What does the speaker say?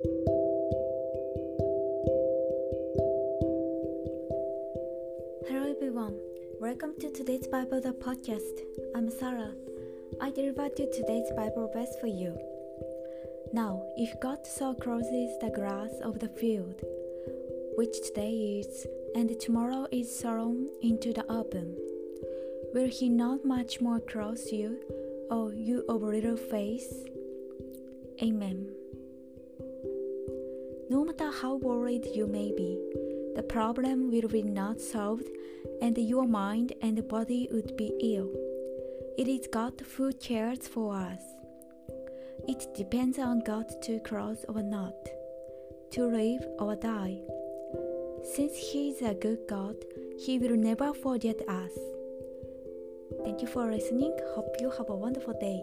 Hello everyone, welcome to today's Bible the podcast. I'm Sarah. I deliver you today's Bible verse for you. Now, if God so clothes the grass of the field, which today is, and tomorrow is thrown into the oven, will He not much more clothe you, O you of little faith? Amen. No matter how worried you may be, the problem will be not solved, and your mind and body would be ill. It is God who cares for us. It depends on God to cross or not, to live or die. Since He is a good God, He will never forget us. Thank you for listening. Hope you have a wonderful day.